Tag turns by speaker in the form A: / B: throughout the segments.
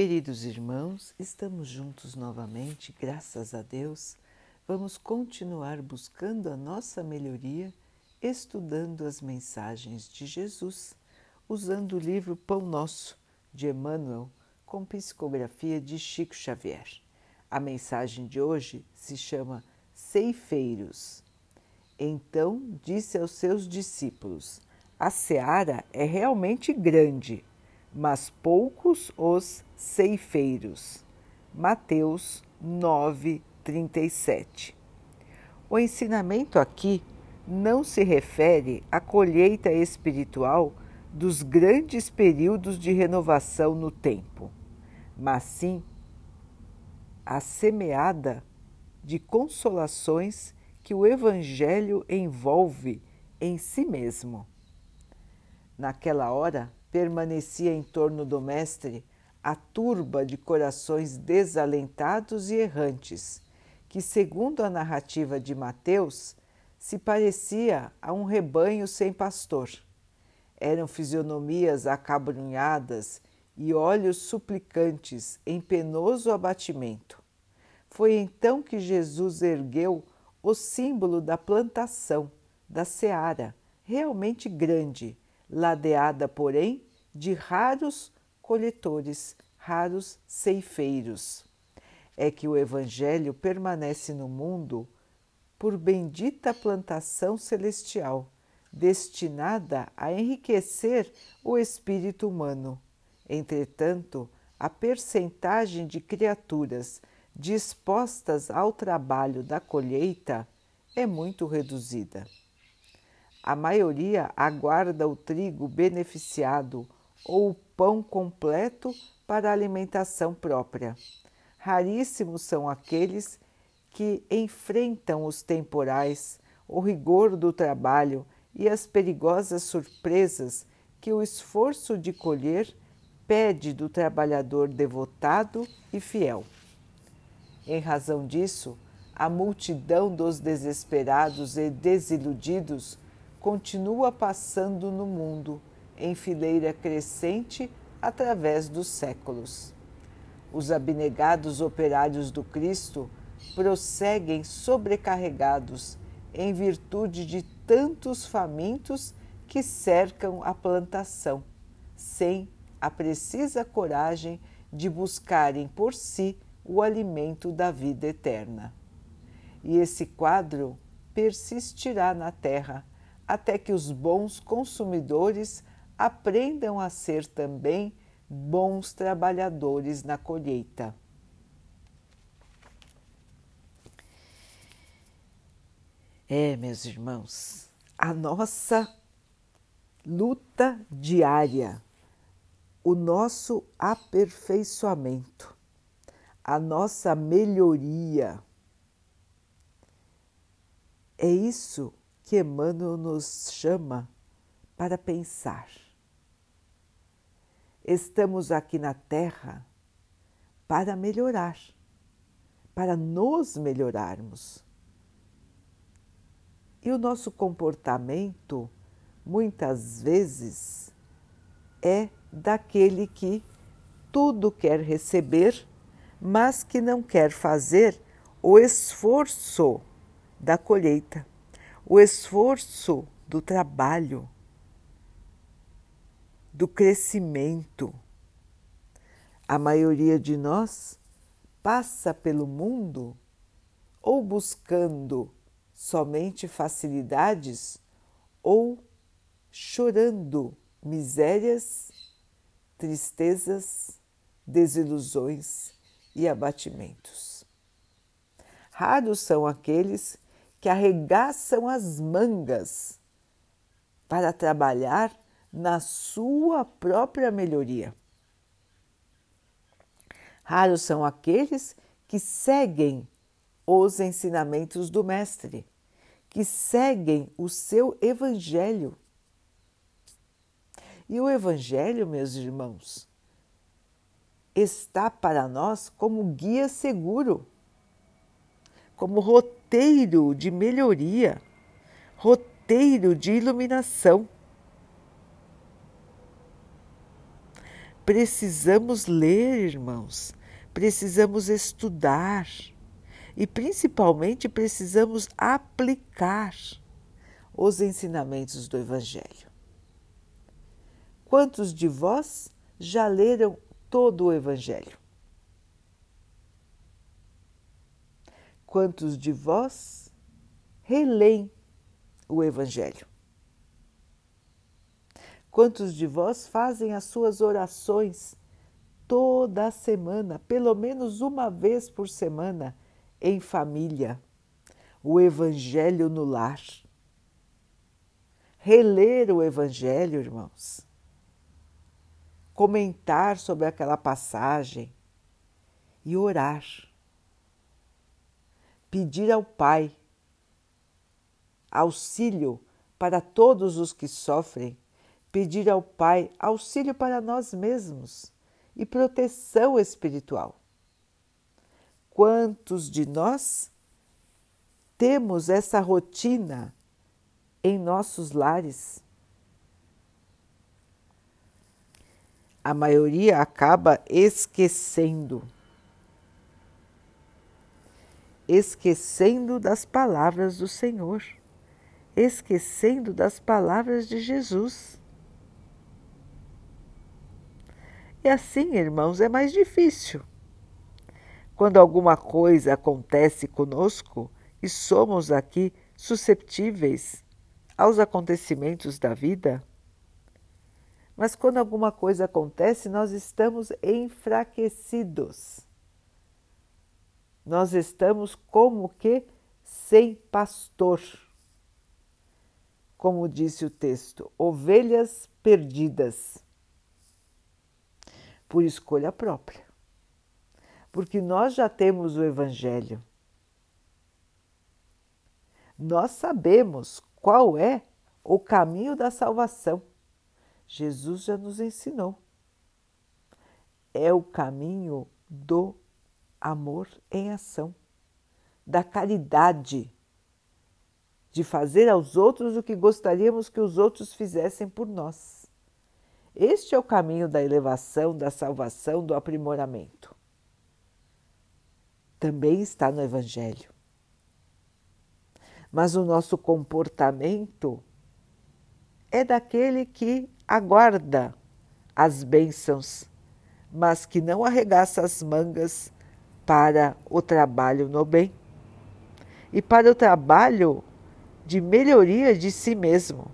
A: Queridos irmãos, estamos juntos novamente, graças a Deus. Vamos continuar buscando a nossa melhoria, estudando as mensagens de Jesus, usando o livro Pão Nosso, de Emmanuel, com psicografia de Chico Xavier. A mensagem de hoje se chama Ceifeiros. Então disse aos seus discípulos: A seara é realmente grande mas poucos os ceifeiros. Mateus 9, 37. O ensinamento aqui não se refere à colheita espiritual dos grandes períodos de renovação no tempo, mas sim a semeada de consolações que o Evangelho envolve em si mesmo. Naquela hora, permanecia em torno do Mestre a turba de corações desalentados e errantes, que, segundo a narrativa de Mateus, se parecia a um rebanho sem pastor. Eram fisionomias acabrunhadas e olhos suplicantes em penoso abatimento. Foi então que Jesus ergueu o símbolo da plantação, da seara, realmente grande, ladeada, porém, de raros coletores, raros ceifeiros. É que o Evangelho permanece no mundo por bendita plantação celestial, destinada a enriquecer o espírito humano. Entretanto, a percentagem de criaturas dispostas ao trabalho da colheita é muito reduzida. A maioria aguarda o trigo beneficiado ou o pão completo para a alimentação própria. Raríssimos são aqueles que enfrentam os temporais, o rigor do trabalho e as perigosas surpresas que o esforço de colher pede do trabalhador devotado e fiel. Em razão disso, a multidão dos desesperados e desiludidos continua passando no mundo em fileira crescente através dos séculos. Os abnegados operários do Cristo prosseguem sobrecarregados em virtude de tantos famintos que cercam a plantação, sem a precisa coragem de buscarem por si o alimento da vida eterna. E esse quadro persistirá na terra até que os bons consumidores aprendam a ser também bons trabalhadores na colheita. É, meus irmãos, a nossa luta diária, o nosso aperfeiçoamento, a nossa melhoria. É isso que Emmanuel nos chama para pensar. Estamos aqui na Terra para melhorar, para nos melhorarmos. E o nosso comportamento, muitas vezes, é daquele que tudo quer receber, mas que não quer fazer o esforço da colheita o esforço do trabalho, do crescimento. A maioria de nós passa pelo mundo ou buscando somente facilidades ou chorando misérias, tristezas, desilusões e abatimentos. Raros são aqueles que arregaçam as mangas para trabalhar na sua própria melhoria. Raros são aqueles que seguem os ensinamentos do Mestre, que seguem o seu Evangelho. E o Evangelho, meus irmãos, está para nós como guia seguro, como roteiro roteiro de melhoria, roteiro de iluminação. precisamos ler, irmãos, precisamos estudar e principalmente precisamos aplicar os ensinamentos do Evangelho. Quantos de vós já leram todo o Evangelho? Quantos de vós releem o Evangelho? Quantos de vós fazem as suas orações toda semana, pelo menos uma vez por semana? em família, o Evangelho no lar. Reler o Evangelho, irmãos. Comentar sobre aquela passagem e orar. Pedir ao Pai auxílio para todos os que sofrem, pedir ao Pai auxílio para nós mesmos e proteção espiritual. Quantos de nós temos essa rotina em nossos lares? A maioria acaba esquecendo. Esquecendo das palavras do Senhor, esquecendo das palavras de Jesus. E assim, irmãos, é mais difícil quando alguma coisa acontece conosco e somos aqui susceptíveis aos acontecimentos da vida, mas quando alguma coisa acontece, nós estamos enfraquecidos. Nós estamos como que sem pastor. Como disse o texto, ovelhas perdidas por escolha própria porque nós já temos o Evangelho. Nós sabemos qual é o caminho da salvação. Jesus já nos ensinou. É o caminho do amor em ação, da caridade, de fazer aos outros o que gostaríamos que os outros fizessem por nós. Este é o caminho da elevação, da salvação, do aprimoramento também está no Evangelho. Mas o nosso comportamento é daquele que aguarda as bênçãos, mas que não arregaça as mangas para o trabalho no bem e para o trabalho de melhoria de si mesmo.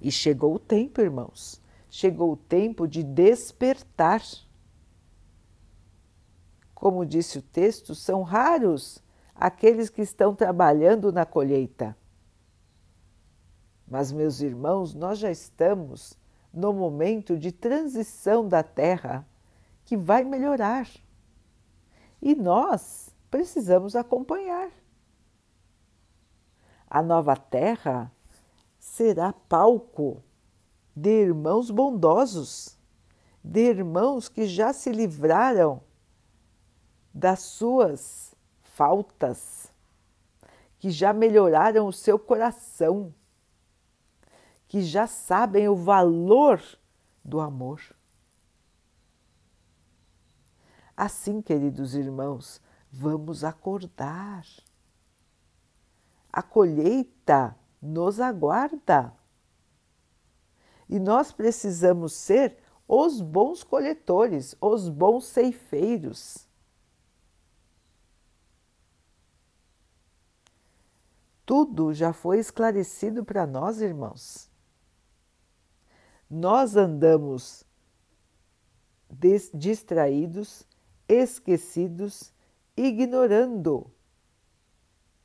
A: E chegou o tempo, irmãos, chegou o tempo de despertar. Como disse o texto, são raros aqueles que estão trabalhando na colheita. Mas, meus irmãos, nós já estamos no momento de transição da terra que vai melhorar. E nós precisamos acompanhar. A nova terra será palco de irmãos bondosos, de irmãos que já se livraram das suas faltas, que já melhoraram o seu coração, que já sabem o valor do amor. Assim, queridos irmãos, vamos acordar. A colheita nos aguarda. E nós precisamos ser os bons coletores, os bons ceifeiros. Tudo já foi esclarecido para nós, irmãos. Nós andamos distraídos, esquecidos, ignorando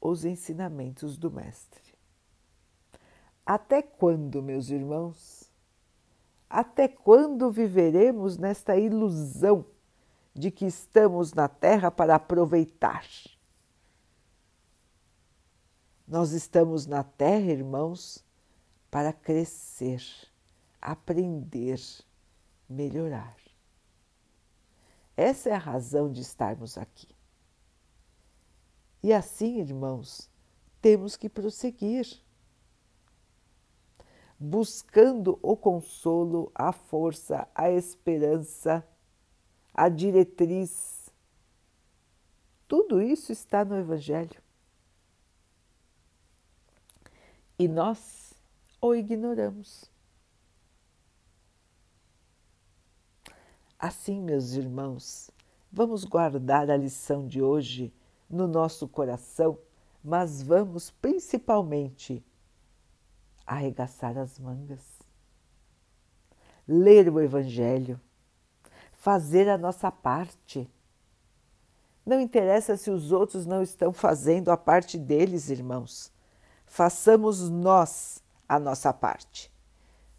A: os ensinamentos do Mestre. Até quando, meus irmãos, até quando viveremos nesta ilusão de que estamos na Terra para aproveitar? Nós estamos na Terra, irmãos, para crescer, aprender, melhorar. Essa é a razão de estarmos aqui. E assim, irmãos, temos que prosseguir buscando o consolo, a força, a esperança, a diretriz. Tudo isso está no Evangelho. E nós o ignoramos. Assim, meus irmãos, vamos guardar a lição de hoje no nosso coração, mas vamos principalmente arregaçar as mangas, ler o Evangelho, fazer a nossa parte. Não interessa se os outros não estão fazendo a parte deles, irmãos. Façamos nós a nossa parte.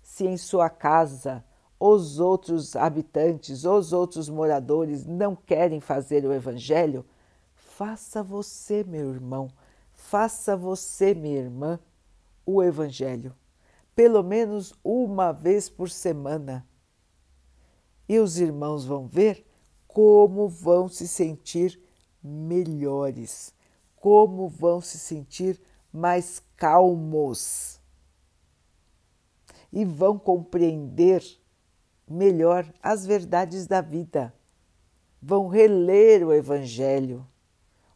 A: Se em sua casa os outros habitantes, os outros moradores não querem fazer o Evangelho, faça você, meu irmão, faça você, minha irmã, o Evangelho, pelo menos uma vez por semana. E os irmãos vão ver como vão se sentir melhores, como vão se sentir mais calmos e vão compreender melhor as verdades da vida. Vão reler o Evangelho,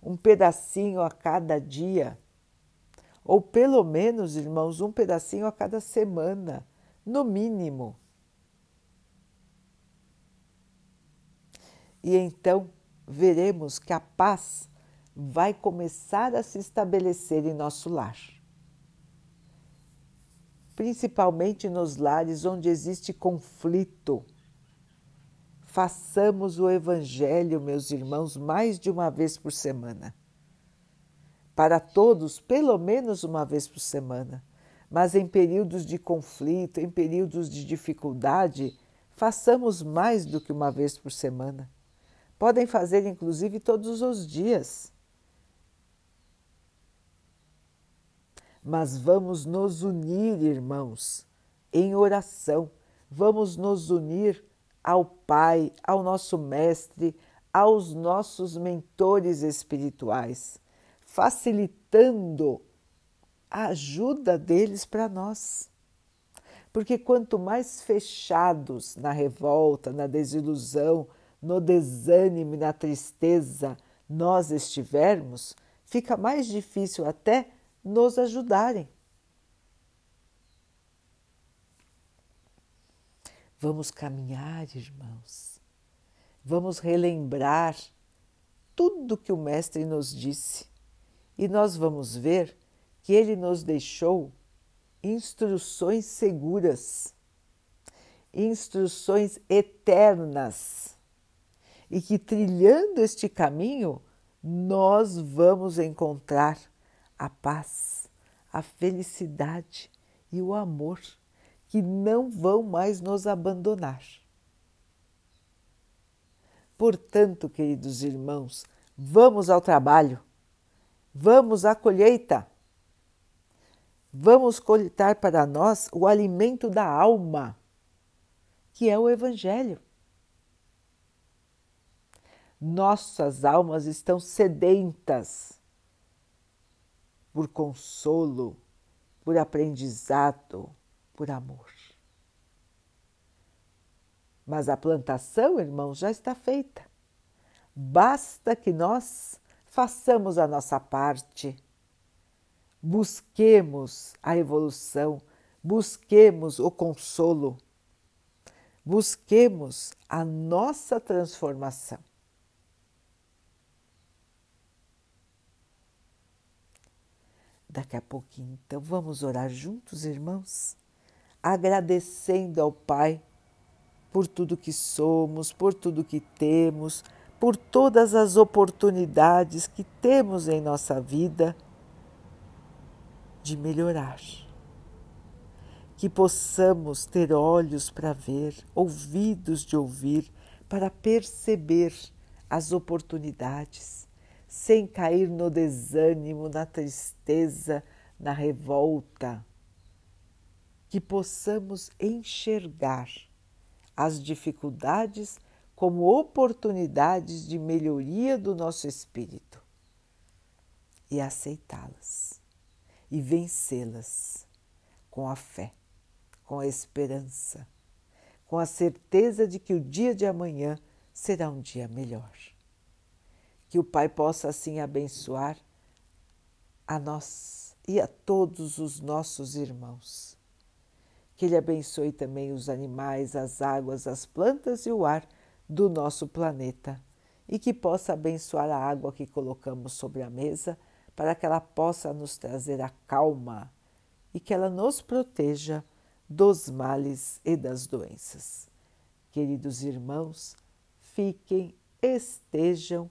A: um pedacinho a cada dia ou pelo menos, irmãos, um pedacinho a cada semana, no mínimo. E então veremos que a paz vai começar a se estabelecer em nosso lar. Principalmente nos lares onde existe conflito. Façamos o Evangelho, meus irmãos, mais de uma vez por semana para todos pelo menos uma vez por semana. Mas em períodos de conflito, em períodos de dificuldade, façamos mais do que uma vez por semana. Podem fazer inclusive todos os dias. Mas vamos nos unir, irmãos, em oração. Vamos nos unir ao Pai, ao nosso Mestre, aos nossos mentores espirituais facilitando a ajuda deles para nós. Porque quanto mais fechados na revolta, na desilusão, no desânimo e na tristeza nós estivermos, fica mais difícil até nos ajudarem. Vamos caminhar, irmãos. Vamos relembrar tudo que o Mestre nos disse e nós vamos ver que ele nos deixou instruções seguras, instruções eternas, e que trilhando este caminho nós vamos encontrar a paz, a felicidade e o amor que não vão mais nos abandonar. Portanto, queridos irmãos, vamos ao trabalho Vamos à colheita. Vamos coletar para nós o alimento da alma, que é o Evangelho. Nossas almas estão sedentas por consolo, por aprendizado, por amor. Mas a plantação, irmãos, já está feita. Basta que nós façamos a nossa parte, busquemos a evolução, busquemos o consolo, busquemos a nossa transformação. Daqui a pouquinho, então, vamos orar juntos, irmãos, agradecendo ao Pai por tudo que somos, por tudo que temos por todas as oportunidades que temos em nossa vida de melhorar. Que possamos ter olhos para ver, ouvidos de ouvir, para perceber as oportunidades, sem cair no desânimo, na tristeza, na revolta. Que possamos enxergar as dificuldades como oportunidades de melhoria do nosso espírito e aceitá-las e vencê-las com a fé, com a esperança, com a certeza de que o dia de amanhã será um dia melhor. Que o Pai possa assim abençoar a nós e a todos os nossos irmãos. Que Ele abençoe também os animais, as águas, as plantas e o ar do nosso planeta e que possa abençoar a água que colocamos sobre a mesa para que ela possa nos trazer a calma e que ela nos proteja dos males e das doenças. Queridos irmãos, fiquem, estejam